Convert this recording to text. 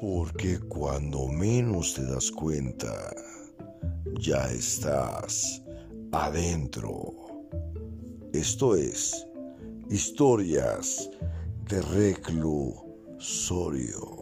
Porque cuando menos te das cuenta, ya estás adentro. Esto es historias de reclusorio.